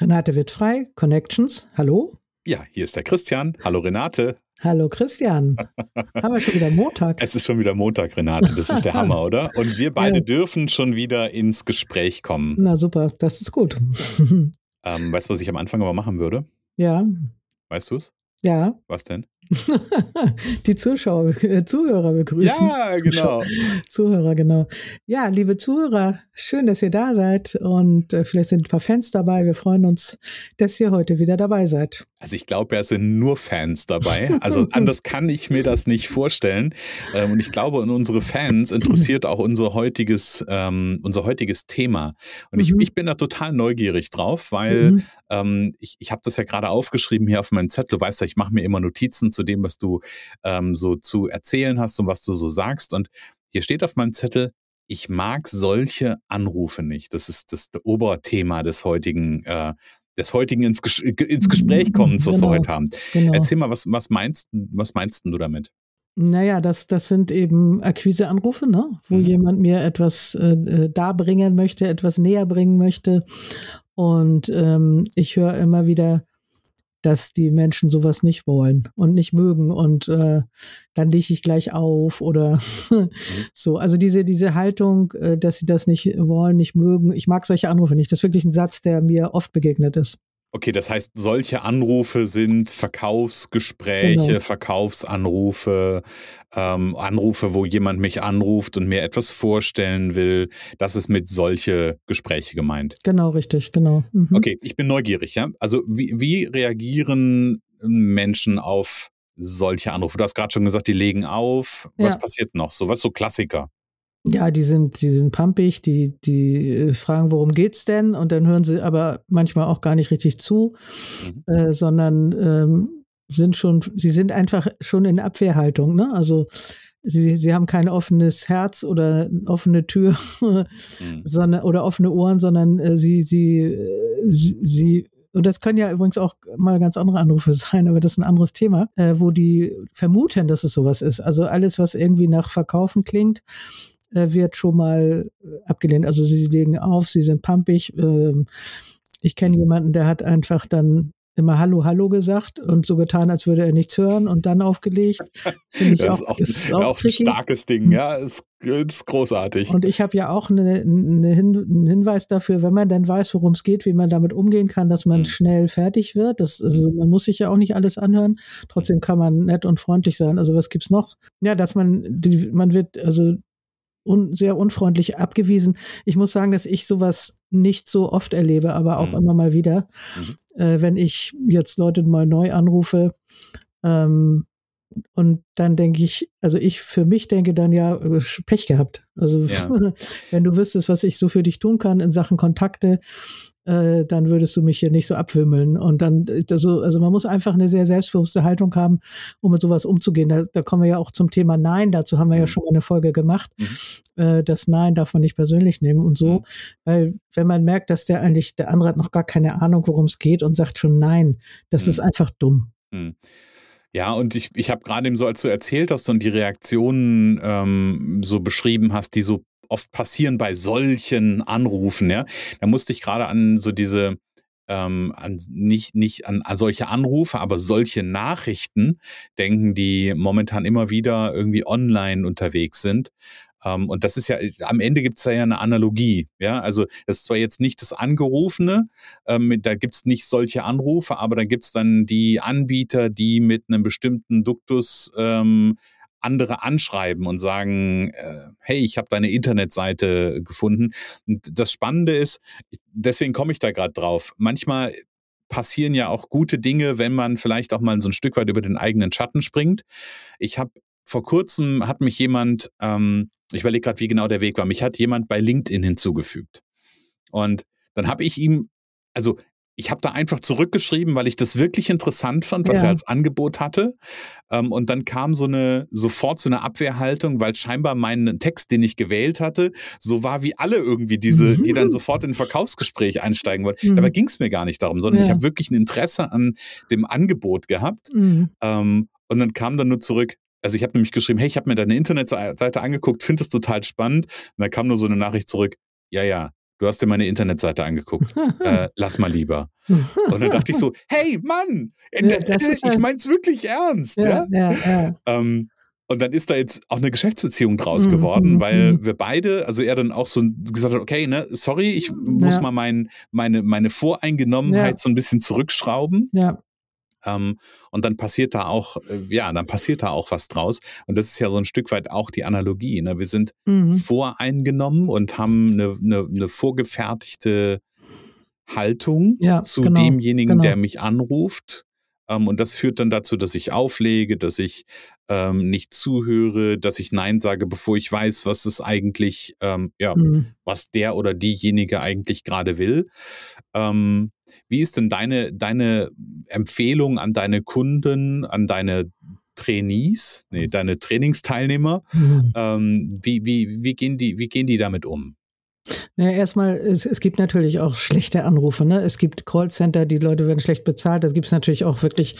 Renate wird frei, Connections, hallo. Ja, hier ist der Christian. Hallo Renate. Hallo Christian. Haben wir schon wieder Montag? Es ist schon wieder Montag, Renate. Das ist der Hammer, oder? Und wir beide ja. dürfen schon wieder ins Gespräch kommen. Na super, das ist gut. Ähm, weißt du, was ich am Anfang aber machen würde? Ja. Weißt du es? Ja. Was denn? die Zuschauer, äh, Zuhörer begrüßen. Ja, genau. Zuhörer, genau. Ja, liebe Zuhörer, schön, dass ihr da seid und äh, vielleicht sind ein paar Fans dabei. Wir freuen uns, dass ihr heute wieder dabei seid. Also ich glaube, es sind nur Fans dabei. Also anders kann ich mir das nicht vorstellen. Ähm, und ich glaube, unsere Fans interessiert auch unser heutiges, ähm, unser heutiges Thema. Und ich, mhm. ich bin da total neugierig drauf, weil mhm. ähm, ich, ich habe das ja gerade aufgeschrieben hier auf meinem Zettel. Du weißt ja, ich mache mir immer Notizen zu dem, was du ähm, so zu erzählen hast und was du so sagst. Und hier steht auf meinem Zettel, ich mag solche Anrufe nicht. Das ist das Oberthema des heutigen, äh, des heutigen ins, Ges ins Gespräch kommens, was genau, wir heute haben. Genau. Erzähl mal, was, was meinst, was meinst du damit? Naja, das, das sind eben Akquiseanrufe, ne? wo mhm. jemand mir etwas äh, äh, darbringen möchte, etwas näher bringen möchte. Und ähm, ich höre immer wieder, dass die Menschen sowas nicht wollen und nicht mögen und äh, dann lege ich gleich auf oder mhm. so. Also diese, diese Haltung, äh, dass sie das nicht wollen, nicht mögen. Ich mag solche Anrufe nicht. Das ist wirklich ein Satz, der mir oft begegnet ist. Okay, das heißt, solche Anrufe sind Verkaufsgespräche, genau. Verkaufsanrufe, ähm, Anrufe, wo jemand mich anruft und mir etwas vorstellen will. Das ist mit solche Gespräche gemeint. Genau, richtig, genau. Mhm. Okay, ich bin neugierig, ja. Also wie, wie reagieren Menschen auf solche Anrufe? Du hast gerade schon gesagt, die legen auf. Was ja. passiert noch? So was so Klassiker. Ja, die sind, die sind pumpig, die, die äh, fragen, worum geht's denn? Und dann hören sie aber manchmal auch gar nicht richtig zu, mhm. äh, sondern ähm, sind schon, sie sind einfach schon in Abwehrhaltung, ne? Also sie, sie haben kein offenes Herz oder offene Tür, mhm. sondern oder offene Ohren, sondern äh, sie, sie, äh, sie, sie und das können ja übrigens auch mal ganz andere Anrufe sein, aber das ist ein anderes Thema, äh, wo die vermuten, dass es sowas ist. Also alles, was irgendwie nach Verkaufen klingt, äh, wird schon mal äh, abgelehnt. Also sie legen auf, sie sind pumpig. Ähm, ich kenne jemanden, der hat einfach dann immer Hallo, Hallo gesagt und so getan, als würde er nichts hören und dann aufgelegt. Finde ich das auch, ist auch, ist auch, auch ein starkes Ding, ja, ist, ist großartig. Und ich habe ja auch eine, eine Hin einen Hinweis dafür, wenn man dann weiß, worum es geht, wie man damit umgehen kann, dass man mhm. schnell fertig wird. Das, also man muss sich ja auch nicht alles anhören. Trotzdem kann man nett und freundlich sein. Also was gibt's noch? Ja, dass man die, man wird also un, sehr unfreundlich abgewiesen. Ich muss sagen, dass ich sowas nicht so oft erlebe, aber auch mhm. immer mal wieder. Mhm. Äh, wenn ich jetzt Leute mal neu anrufe, ähm, und dann denke ich, also ich für mich denke dann ja, äh, Pech gehabt. Also ja. wenn du wüsstest, was ich so für dich tun kann in Sachen Kontakte, äh, dann würdest du mich hier nicht so abwimmeln. Und dann, also, also man muss einfach eine sehr selbstbewusste Haltung haben, um mit sowas umzugehen. Da, da kommen wir ja auch zum Thema Nein. Dazu haben wir ja mhm. schon mal eine Folge gemacht. Mhm. Äh, das Nein darf man nicht persönlich nehmen und so. Mhm. Weil wenn man merkt, dass der eigentlich, der andere hat noch gar keine Ahnung, worum es geht und sagt schon Nein, das mhm. ist einfach dumm. Ja, und ich, ich habe gerade eben so, als du erzählt hast und die Reaktionen ähm, so beschrieben hast, die so oft passieren bei solchen Anrufen, ja. Da musste ich gerade an so diese, ähm, an, nicht, nicht an, an solche Anrufe, aber solche Nachrichten denken, die momentan immer wieder irgendwie online unterwegs sind. Ähm, und das ist ja, am Ende gibt es ja eine Analogie. Ja, also das ist zwar jetzt nicht das Angerufene, ähm, da gibt es nicht solche Anrufe, aber da gibt es dann die Anbieter, die mit einem bestimmten Duktus ähm, andere anschreiben und sagen, äh, hey, ich habe deine Internetseite gefunden. Und das Spannende ist, deswegen komme ich da gerade drauf. Manchmal passieren ja auch gute Dinge, wenn man vielleicht auch mal so ein Stück weit über den eigenen Schatten springt. Ich habe vor kurzem hat mich jemand, ähm, ich überlege gerade, wie genau der Weg war, mich hat jemand bei LinkedIn hinzugefügt. Und dann habe ich ihm, also ich habe da einfach zurückgeschrieben, weil ich das wirklich interessant fand, was ja. er als Angebot hatte. Ähm, und dann kam so eine sofort so eine Abwehrhaltung, weil scheinbar mein Text, den ich gewählt hatte, so war wie alle irgendwie diese, mhm. die dann sofort in ein Verkaufsgespräch einsteigen wollten. Mhm. Dabei ging es mir gar nicht darum, sondern ja. ich habe wirklich ein Interesse an dem Angebot gehabt. Mhm. Ähm, und dann kam dann nur zurück, also ich habe nämlich geschrieben, hey, ich habe mir deine Internetseite angeguckt, finde es total spannend. Und da kam nur so eine Nachricht zurück, ja, ja, du hast dir meine Internetseite angeguckt. äh, lass mal lieber. Und dann dachte ich so, hey Mann, ja, ich halt mein's wirklich ernst. Ja, ja? ja ähm, und dann ist da jetzt auch eine Geschäftsbeziehung draus mhm, geworden, mhm, weil mhm. wir beide, also er dann auch so gesagt hat, okay, ne, sorry, ich muss mal mein, meine, meine Voreingenommenheit so ein bisschen zurückschrauben. Ja. Ähm, und dann passiert da auch, äh, ja, dann passiert da auch was draus. Und das ist ja so ein Stück weit auch die Analogie. Ne? Wir sind mhm. voreingenommen und haben eine, eine, eine vorgefertigte Haltung ja, zu genau, demjenigen, genau. der mich anruft. Ähm, und das führt dann dazu, dass ich auflege, dass ich ähm, nicht zuhöre, dass ich Nein sage, bevor ich weiß, was es eigentlich, ähm, ja, mhm. was der oder diejenige eigentlich gerade will. Ähm, wie ist denn deine, deine Empfehlung an deine Kunden, an deine Trainees, nee, deine Trainingsteilnehmer? Mhm. Ähm, wie, wie, wie, gehen die, wie gehen die damit um? Naja, erstmal, es, es gibt natürlich auch schlechte Anrufe. Ne? Es gibt Callcenter, die Leute werden schlecht bezahlt. Das gibt es natürlich auch wirklich,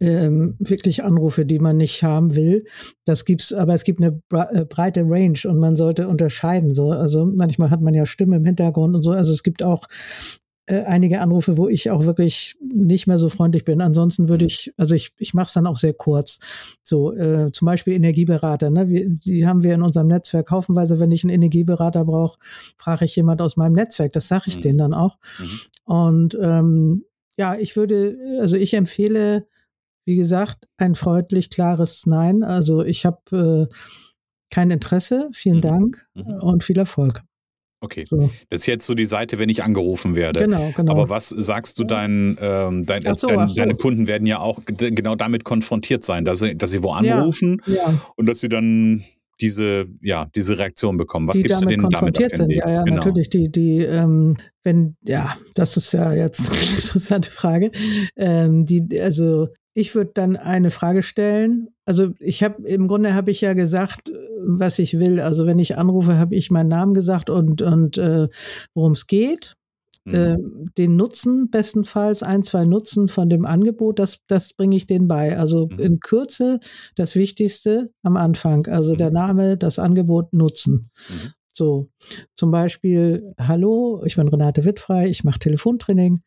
ähm, wirklich Anrufe, die man nicht haben will. Das gibt's, aber es gibt eine äh, breite Range und man sollte unterscheiden. So. Also manchmal hat man ja Stimme im Hintergrund und so. Also es gibt auch äh, einige Anrufe, wo ich auch wirklich nicht mehr so freundlich bin. Ansonsten würde ich, also ich, ich mache es dann auch sehr kurz. So äh, zum Beispiel Energieberater, ne? Wir, die haben wir in unserem Netzwerk haufenweise. Wenn ich einen Energieberater brauche, frage ich jemand aus meinem Netzwerk. Das sage ich mhm. denen dann auch. Mhm. Und ähm, ja, ich würde, also ich empfehle, wie gesagt, ein freundlich klares Nein. Also ich habe äh, kein Interesse. Vielen mhm. Dank mhm. und viel Erfolg. Okay. So. Das ist jetzt so die Seite, wenn ich angerufen werde. Genau, genau. Aber was sagst du deinen, ähm, dein, so, dein, so. deine Kunden werden ja auch genau damit konfrontiert sein, dass sie, dass sie wo anrufen ja, ja. und dass sie dann diese, ja, diese Reaktion bekommen. Was die gibst du denen damit auf sind. Ja, ja, genau. natürlich. Die, die, ähm, wenn, ja, das ist ja jetzt eine interessante Frage. Ähm, die, also ich würde dann eine Frage stellen. Also ich habe im Grunde habe ich ja gesagt, was ich will. Also wenn ich anrufe, habe ich meinen Namen gesagt und und äh, worum es geht. Mhm. Äh, den Nutzen bestenfalls, ein, zwei Nutzen von dem Angebot, das, das bringe ich denen bei. Also mhm. in Kürze das Wichtigste am Anfang. Also mhm. der Name, das Angebot, Nutzen. Mhm. So, zum Beispiel, hallo, ich bin Renate Wittfrei, ich mache Telefontraining.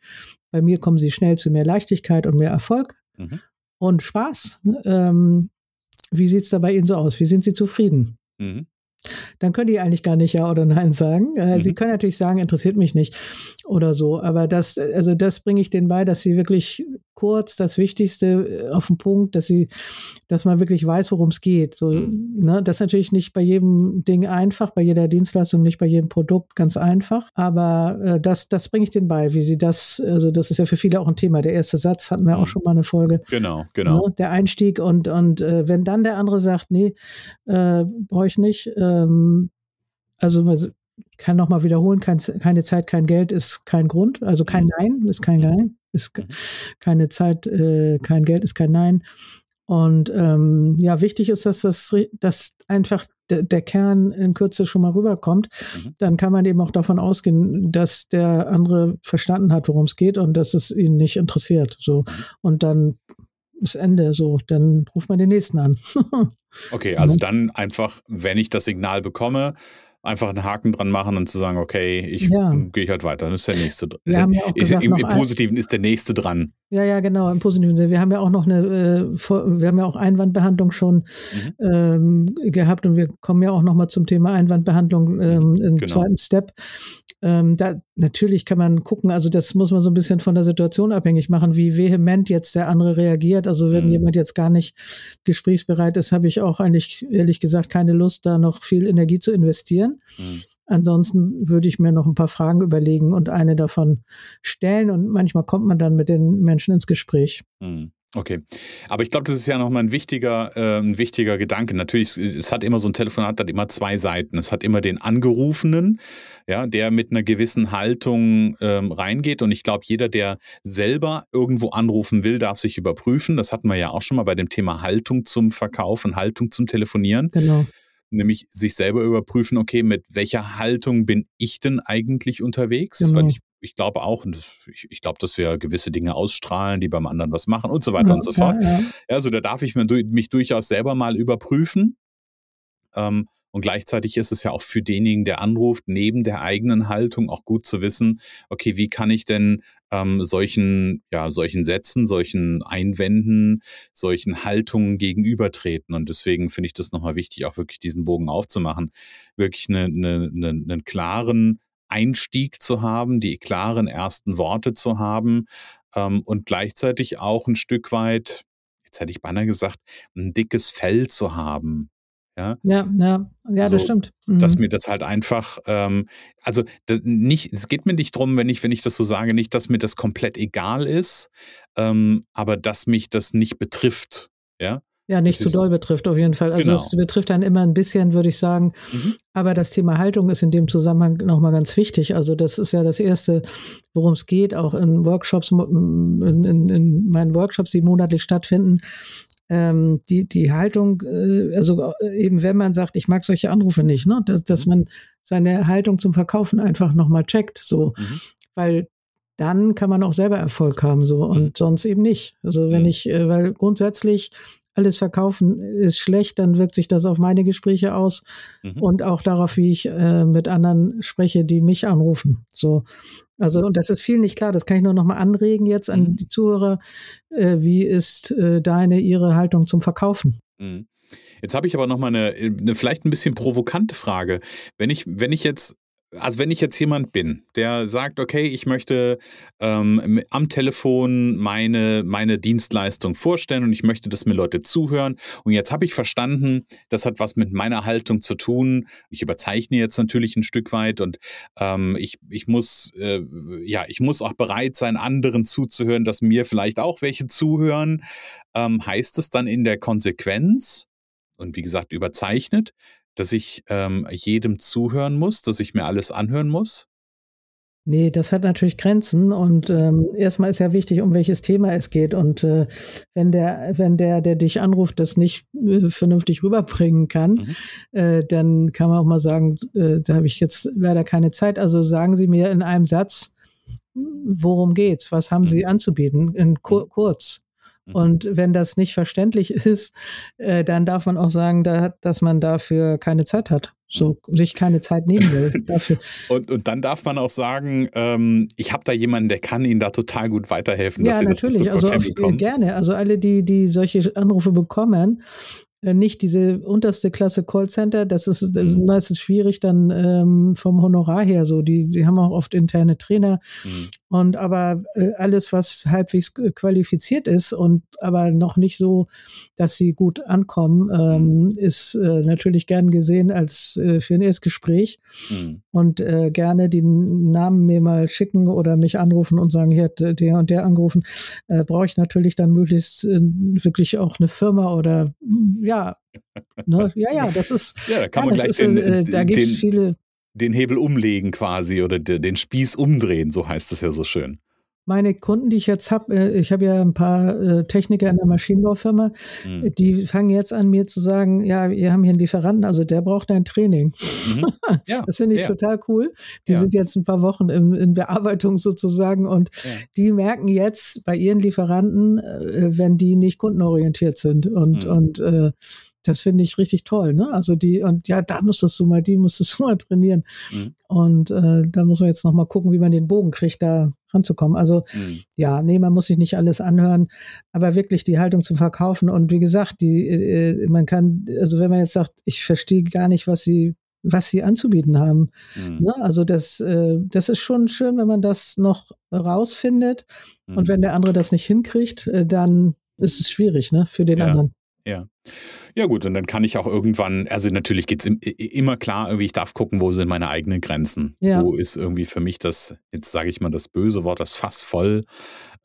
Bei mir kommen Sie schnell zu mehr Leichtigkeit und mehr Erfolg mhm. Und Spaß. Ähm, wie sieht es da bei Ihnen so aus? Wie sind Sie zufrieden? Mhm. Dann können die eigentlich gar nicht Ja oder Nein sagen. Äh, mhm. Sie können natürlich sagen, interessiert mich nicht oder so. Aber das, also das bringe ich denen bei, dass sie wirklich kurz das Wichtigste äh, auf den Punkt, dass sie, dass man wirklich weiß, worum es geht. So, mhm. ne, das ist natürlich nicht bei jedem Ding einfach, bei jeder Dienstleistung, nicht bei jedem Produkt ganz einfach. Aber äh, das, das bringe ich denen bei, wie sie das, also das ist ja für viele auch ein Thema. Der erste Satz hatten wir mhm. auch schon mal eine Folge. Genau, genau. Ne, der Einstieg und, und äh, wenn dann der andere sagt, nee, äh, brauche ich nicht, ähm, also kann nochmal wiederholen, kein, keine Zeit, kein Geld ist kein Grund, also kein mhm. Nein ist kein mhm. Nein ist mhm. keine Zeit, äh, kein Geld ist kein Nein. Und ähm, ja, wichtig ist, dass das dass einfach der, Kern in Kürze schon mal rüberkommt. Mhm. Dann kann man eben auch davon ausgehen, dass der andere verstanden hat, worum es geht und dass es ihn nicht interessiert. So. Und dann ist Ende. So, dann ruft man den nächsten an. okay, also dann einfach, wenn ich das Signal bekomme, einfach einen Haken dran machen und zu sagen, okay, ich ja. gehe halt weiter, dann ist der nächste dran. Ja Im, Im Positiven ist der nächste dran. Ja, ja, genau, im positiven Sinne. Wir haben ja auch noch eine, äh, wir haben ja auch Einwandbehandlung schon mhm. ähm, gehabt und wir kommen ja auch noch mal zum Thema Einwandbehandlung ähm, mhm, im genau. zweiten Step. Ähm, da natürlich kann man gucken, also das muss man so ein bisschen von der Situation abhängig machen, wie vehement jetzt der andere reagiert. Also wenn mhm. jemand jetzt gar nicht gesprächsbereit ist, habe ich auch eigentlich ehrlich gesagt keine Lust, da noch viel Energie zu investieren. Mhm. Ansonsten würde ich mir noch ein paar Fragen überlegen und eine davon stellen. Und manchmal kommt man dann mit den Menschen ins Gespräch. Hm, okay, aber ich glaube, das ist ja nochmal ein wichtiger, äh, ein wichtiger Gedanke. Natürlich, es hat immer so ein Telefonat, hat immer zwei Seiten. Es hat immer den Angerufenen, ja, der mit einer gewissen Haltung ähm, reingeht. Und ich glaube, jeder, der selber irgendwo anrufen will, darf sich überprüfen. Das hatten wir ja auch schon mal bei dem Thema Haltung zum Verkaufen, Haltung zum Telefonieren. Genau nämlich sich selber überprüfen, okay, mit welcher Haltung bin ich denn eigentlich unterwegs? Genau. Weil ich, ich glaube auch, ich, ich glaube, dass wir gewisse Dinge ausstrahlen, die beim anderen was machen und so weiter ja, und so fort. Ja, ja. Also da darf ich mich durchaus selber mal überprüfen. Ähm, und gleichzeitig ist es ja auch für denjenigen, der anruft, neben der eigenen Haltung auch gut zu wissen, okay, wie kann ich denn ähm, solchen, ja, solchen Sätzen, solchen Einwänden, solchen Haltungen gegenübertreten. Und deswegen finde ich das nochmal wichtig, auch wirklich diesen Bogen aufzumachen, wirklich eine, eine, eine, einen klaren Einstieg zu haben, die klaren ersten Worte zu haben ähm, und gleichzeitig auch ein Stück weit, jetzt hätte ich beinahe gesagt, ein dickes Fell zu haben. Ja, ja, ja, ja das so, stimmt. Mhm. Dass mir das halt einfach, ähm, also das nicht, es geht mir nicht drum, wenn ich, wenn ich das so sage, nicht, dass mir das komplett egal ist, ähm, aber dass mich das nicht betrifft. Ja. Ja, nicht zu doll betrifft auf jeden Fall. Also genau. es betrifft dann immer ein bisschen, würde ich sagen. Mhm. Aber das Thema Haltung ist in dem Zusammenhang nochmal ganz wichtig. Also das ist ja das Erste, worum es geht, auch in Workshops, in, in, in meinen Workshops, die monatlich stattfinden ähm, die, die Haltung, äh, also äh, eben wenn man sagt, ich mag solche Anrufe nicht, ne, dass, dass mhm. man seine Haltung zum Verkaufen einfach nochmal checkt, so, mhm. weil dann kann man auch selber Erfolg haben, so, und mhm. sonst eben nicht. Also wenn mhm. ich, äh, weil grundsätzlich alles verkaufen ist schlecht, dann wirkt sich das auf meine Gespräche aus mhm. und auch darauf, wie ich äh, mit anderen spreche, die mich anrufen. So, also und das ist viel nicht klar. Das kann ich nur noch mal anregen jetzt an mhm. die Zuhörer. Äh, wie ist äh, deine ihre Haltung zum Verkaufen? Mhm. Jetzt habe ich aber noch mal eine, eine vielleicht ein bisschen provokante Frage. Wenn ich wenn ich jetzt also wenn ich jetzt jemand bin, der sagt, okay, ich möchte ähm, am Telefon meine, meine Dienstleistung vorstellen und ich möchte, dass mir Leute zuhören. Und jetzt habe ich verstanden, das hat was mit meiner Haltung zu tun. Ich überzeichne jetzt natürlich ein Stück weit und ähm, ich, ich muss, äh, ja, ich muss auch bereit sein, anderen zuzuhören, dass mir vielleicht auch welche zuhören. Ähm, heißt es dann in der Konsequenz, und wie gesagt, überzeichnet, dass ich ähm, jedem zuhören muss, dass ich mir alles anhören muss? Nee, das hat natürlich Grenzen und ähm, erstmal ist ja wichtig, um welches Thema es geht. Und äh, wenn der, wenn der, der dich anruft, das nicht äh, vernünftig rüberbringen kann, mhm. äh, dann kann man auch mal sagen, äh, da habe ich jetzt leider keine Zeit. Also sagen Sie mir in einem Satz, worum geht's? Was haben mhm. Sie anzubieten? In kur kurz. Mhm. Und wenn das nicht verständlich ist, äh, dann darf man auch sagen, da, dass man dafür keine Zeit hat. So sich keine Zeit nehmen will dafür. und, und dann darf man auch sagen, ähm, ich habe da jemanden, der kann Ihnen da total gut weiterhelfen. Ja, natürlich. also auf, gerne. Also alle, die, die solche Anrufe bekommen, äh, nicht diese unterste Klasse Callcenter, das ist, das ist mhm. meistens schwierig dann ähm, vom Honorar her so. Die, die haben auch oft interne Trainer. Mhm. Und aber äh, alles, was halbwegs qualifiziert ist und aber noch nicht so, dass sie gut ankommen, ähm, mhm. ist äh, natürlich gern gesehen als äh, für ein Erstgespräch. Mhm. Und äh, gerne die Namen mir mal schicken oder mich anrufen und sagen, hier hat der und der angerufen. Äh, Brauche ich natürlich dann möglichst wirklich auch eine Firma oder ja, ja. Ne? Ja, ja, das ist. Ja, da kann man gleich ist, den, äh, da gibt's den, viele. Den Hebel umlegen quasi oder den Spieß umdrehen, so heißt es ja so schön meine Kunden, die ich jetzt habe, äh, ich habe ja ein paar äh, Techniker in der Maschinenbaufirma, mhm. die fangen jetzt an mir zu sagen, ja, wir haben hier einen Lieferanten, also der braucht ein Training. Mhm. Ja, das finde ich ja. total cool. Die ja. sind jetzt ein paar Wochen in, in Bearbeitung sozusagen und die merken jetzt bei ihren Lieferanten, äh, wenn die nicht kundenorientiert sind und, mhm. und äh, das finde ich richtig toll, ne? Also die, und ja, da musstest du mal, die musstest du mal trainieren. Mhm. Und äh, da muss man jetzt noch mal gucken, wie man den Bogen kriegt, da ranzukommen. Also mhm. ja, nee, man muss sich nicht alles anhören, aber wirklich die Haltung zu verkaufen. Und wie gesagt, die, äh, man kann, also wenn man jetzt sagt, ich verstehe gar nicht, was sie was sie anzubieten haben. Mhm. Ne? Also das, äh, das ist schon schön, wenn man das noch rausfindet. Mhm. Und wenn der andere das nicht hinkriegt, äh, dann ist es schwierig ne? für den ja. anderen. Ja. Ja, gut, und dann kann ich auch irgendwann, also natürlich geht es immer klar, irgendwie, ich darf gucken, wo sind meine eigenen Grenzen. Ja. Wo ist irgendwie für mich das, jetzt sage ich mal das böse Wort, das Fass voll,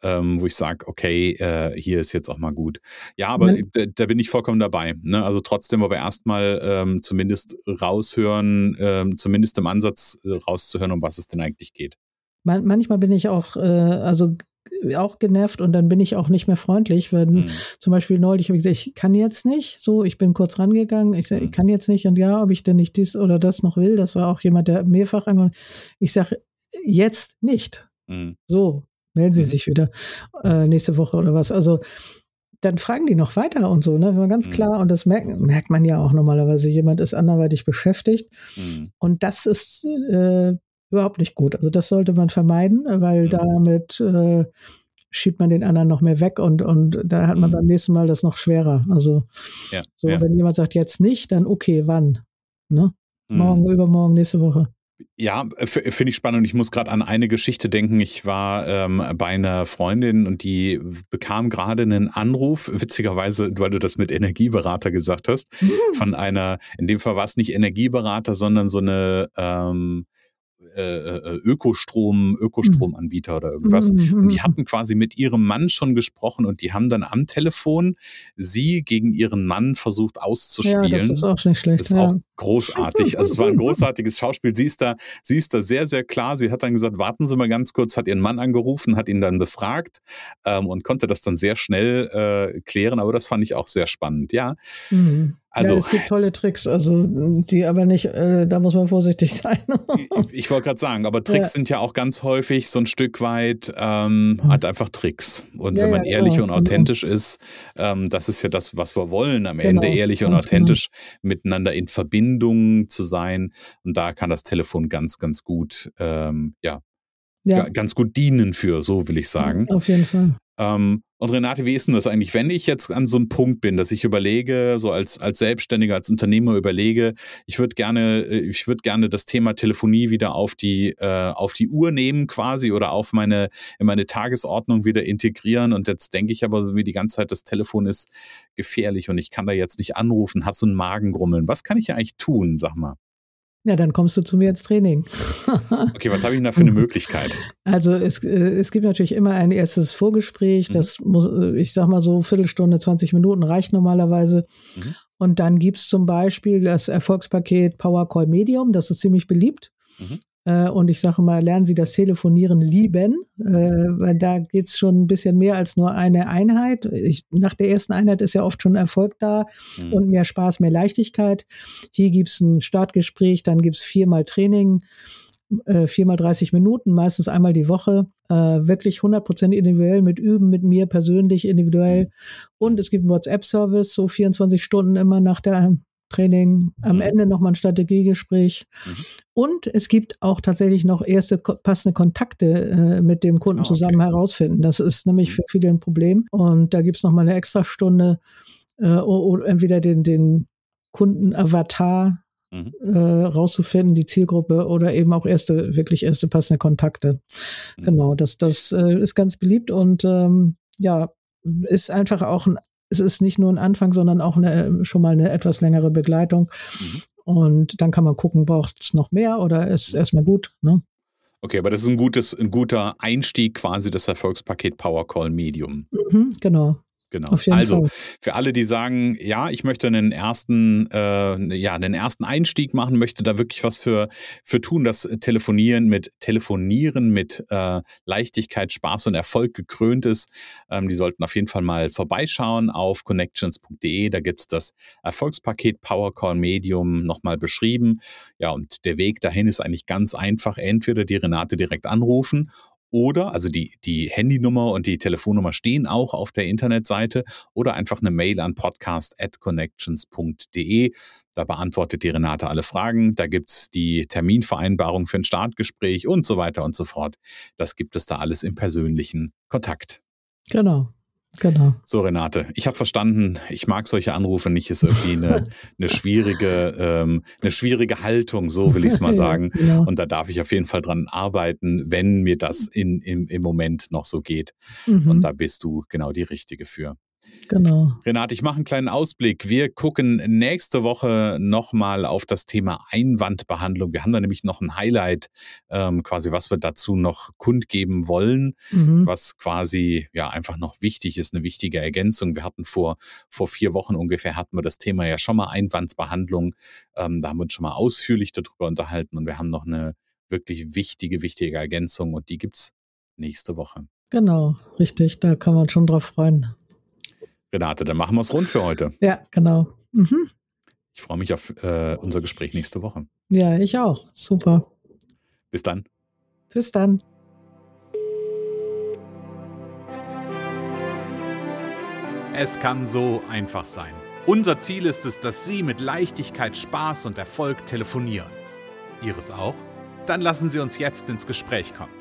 ähm, wo ich sage, okay, äh, hier ist jetzt auch mal gut. Ja, aber ja. Da, da, bin ich vollkommen dabei. Ne? Also trotzdem aber erstmal ähm, zumindest raushören, ähm, zumindest im Ansatz äh, rauszuhören, um was es denn eigentlich geht. Man, manchmal bin ich auch, äh, also auch genervt und dann bin ich auch nicht mehr freundlich, wenn mhm. zum Beispiel neulich habe ich gesagt, ich kann jetzt nicht, so, ich bin kurz rangegangen, ich sage, mhm. ich kann jetzt nicht und ja, ob ich denn nicht dies oder das noch will, das war auch jemand, der mehrfach angefangen Ich sage, jetzt nicht. Mhm. So, melden Sie mhm. sich wieder äh, nächste Woche oder was. Also dann fragen die noch weiter und so, ne? Ganz mhm. klar, und das merkt, merkt man ja auch normalerweise, jemand ist anderweitig beschäftigt. Mhm. Und das ist äh, überhaupt nicht gut. Also das sollte man vermeiden, weil mhm. damit äh, schiebt man den anderen noch mehr weg und, und da hat man mhm. beim nächsten Mal das noch schwerer. Also ja, so, ja. wenn jemand sagt, jetzt nicht, dann okay, wann? Ne? Mhm. Morgen, übermorgen, nächste Woche. Ja, finde ich spannend. Ich muss gerade an eine Geschichte denken. Ich war ähm, bei einer Freundin und die bekam gerade einen Anruf, witzigerweise, weil du das mit Energieberater gesagt hast, mhm. von einer, in dem Fall war es nicht Energieberater, sondern so eine ähm, äh, äh, Ökostrom, Ökostromanbieter oder irgendwas. Mhm. Und die mhm. hatten quasi mit ihrem Mann schon gesprochen und die haben dann am Telefon sie gegen ihren Mann versucht auszuspielen. Ja, das ist auch nicht schlecht. Das ist ja. auch großartig. Also es war ein großartiges Schauspiel. Sie ist da, sie ist da sehr, sehr klar. Sie hat dann gesagt, warten Sie mal ganz kurz, hat ihren Mann angerufen, hat ihn dann befragt ähm, und konnte das dann sehr schnell äh, klären. Aber das fand ich auch sehr spannend, ja. Mhm. Also, ja, es gibt tolle Tricks, also die aber nicht, äh, da muss man vorsichtig sein. ich, ich wollte gerade sagen, aber Tricks ja. sind ja auch ganz häufig so ein Stück weit ähm, hm. halt einfach Tricks. Und ja, wenn man ehrlich genau, und genau. authentisch ist, ähm, das ist ja das, was wir wollen, am genau, Ende ehrlich und genau. authentisch genau. miteinander in Verbindung zu sein. Und da kann das Telefon ganz, ganz gut, ähm, ja, ganz gut dienen für, so will ich sagen. Auf jeden Fall. Ähm, und Renate, wie ist denn das eigentlich, wenn ich jetzt an so einem Punkt bin, dass ich überlege, so als, als Selbstständiger, als Unternehmer überlege, ich würde gerne, äh, ich würde gerne das Thema Telefonie wieder auf die, äh, auf die Uhr nehmen quasi oder auf meine, in meine Tagesordnung wieder integrieren. Und jetzt denke ich aber so wie die ganze Zeit, das Telefon ist gefährlich und ich kann da jetzt nicht anrufen, habe so ein Magengrummeln. Was kann ich eigentlich tun, sag mal? Ja, dann kommst du zu mir ins Training. okay, was habe ich denn da für eine Möglichkeit? Also es, äh, es gibt natürlich immer ein erstes Vorgespräch. Mhm. Das muss, äh, ich sag mal so, Viertelstunde, 20 Minuten reicht normalerweise. Mhm. Und dann gibt's zum Beispiel das Erfolgspaket Power Call Medium. Das ist ziemlich beliebt. Mhm. Äh, und ich sage mal, lernen Sie das Telefonieren lieben, äh, weil da geht es schon ein bisschen mehr als nur eine Einheit. Ich, nach der ersten Einheit ist ja oft schon Erfolg da mhm. und mehr Spaß, mehr Leichtigkeit. Hier gibt es ein Startgespräch, dann gibt es viermal Training, äh, viermal 30 Minuten, meistens einmal die Woche. wirklich 100% individuell mit Üben, mit mir persönlich individuell. Mhm. Und es gibt einen WhatsApp-Service, so 24 Stunden immer nach der Training, am mhm. Ende nochmal ein Strategiegespräch. Mhm. Und es gibt auch tatsächlich noch erste passende Kontakte äh, mit dem Kunden oh, okay. zusammen herausfinden. Das ist nämlich mhm. für viele ein Problem. Und da gibt es nochmal eine extra Stunde, äh, oder entweder den, den Kunden-Avatar mhm. äh, rauszufinden, die Zielgruppe oder eben auch erste, wirklich erste passende Kontakte. Mhm. Genau, das, das äh, ist ganz beliebt und ähm, ja, ist einfach auch ein es ist nicht nur ein Anfang, sondern auch eine, schon mal eine etwas längere Begleitung. Mhm. Und dann kann man gucken, braucht es noch mehr oder ist erstmal gut. Ne? Okay, aber das ist ein gutes, ein guter Einstieg quasi das Erfolgspaket Power Call Medium. Mhm, genau. Genau. also Fall. für alle, die sagen, ja, ich möchte einen ersten, äh, ja, einen ersten Einstieg machen, möchte da wirklich was für für tun, das Telefonieren mit Telefonieren mit äh, Leichtigkeit, Spaß und Erfolg gekrönt ist. Ähm, die sollten auf jeden Fall mal vorbeischauen auf connections.de. Da gibt's das Erfolgspaket Powercall Medium nochmal beschrieben. Ja, und der Weg dahin ist eigentlich ganz einfach. Entweder die Renate direkt anrufen oder, also die, die Handynummer und die Telefonnummer stehen auch auf der Internetseite oder einfach eine Mail an podcast.connections.de. Da beantwortet die Renate alle Fragen. Da gibt's die Terminvereinbarung für ein Startgespräch und so weiter und so fort. Das gibt es da alles im persönlichen Kontakt. Genau. Genau. So, Renate, ich habe verstanden, ich mag solche Anrufe nicht, ist irgendwie eine, eine schwierige, ähm, eine schwierige Haltung, so will ich es mal sagen. ja, genau. Und da darf ich auf jeden Fall dran arbeiten, wenn mir das in, im, im Moment noch so geht. Mhm. Und da bist du genau die Richtige für. Genau. Renate, ich mache einen kleinen Ausblick. Wir gucken nächste Woche nochmal auf das Thema Einwandbehandlung. Wir haben da nämlich noch ein Highlight, ähm, quasi, was wir dazu noch kundgeben wollen, mhm. was quasi ja einfach noch wichtig ist, eine wichtige Ergänzung. Wir hatten vor, vor vier Wochen ungefähr hatten wir das Thema ja schon mal Einwandsbehandlung. Ähm, da haben wir uns schon mal ausführlich darüber unterhalten und wir haben noch eine wirklich wichtige, wichtige Ergänzung und die gibt es nächste Woche. Genau, richtig. Da kann man schon drauf freuen. Renate, dann machen wir es rund für heute. Ja, genau. Mhm. Ich freue mich auf äh, unser Gespräch nächste Woche. Ja, ich auch. Super. Bis dann. Bis dann. Es kann so einfach sein. Unser Ziel ist es, dass Sie mit Leichtigkeit, Spaß und Erfolg telefonieren. Ihres auch? Dann lassen Sie uns jetzt ins Gespräch kommen.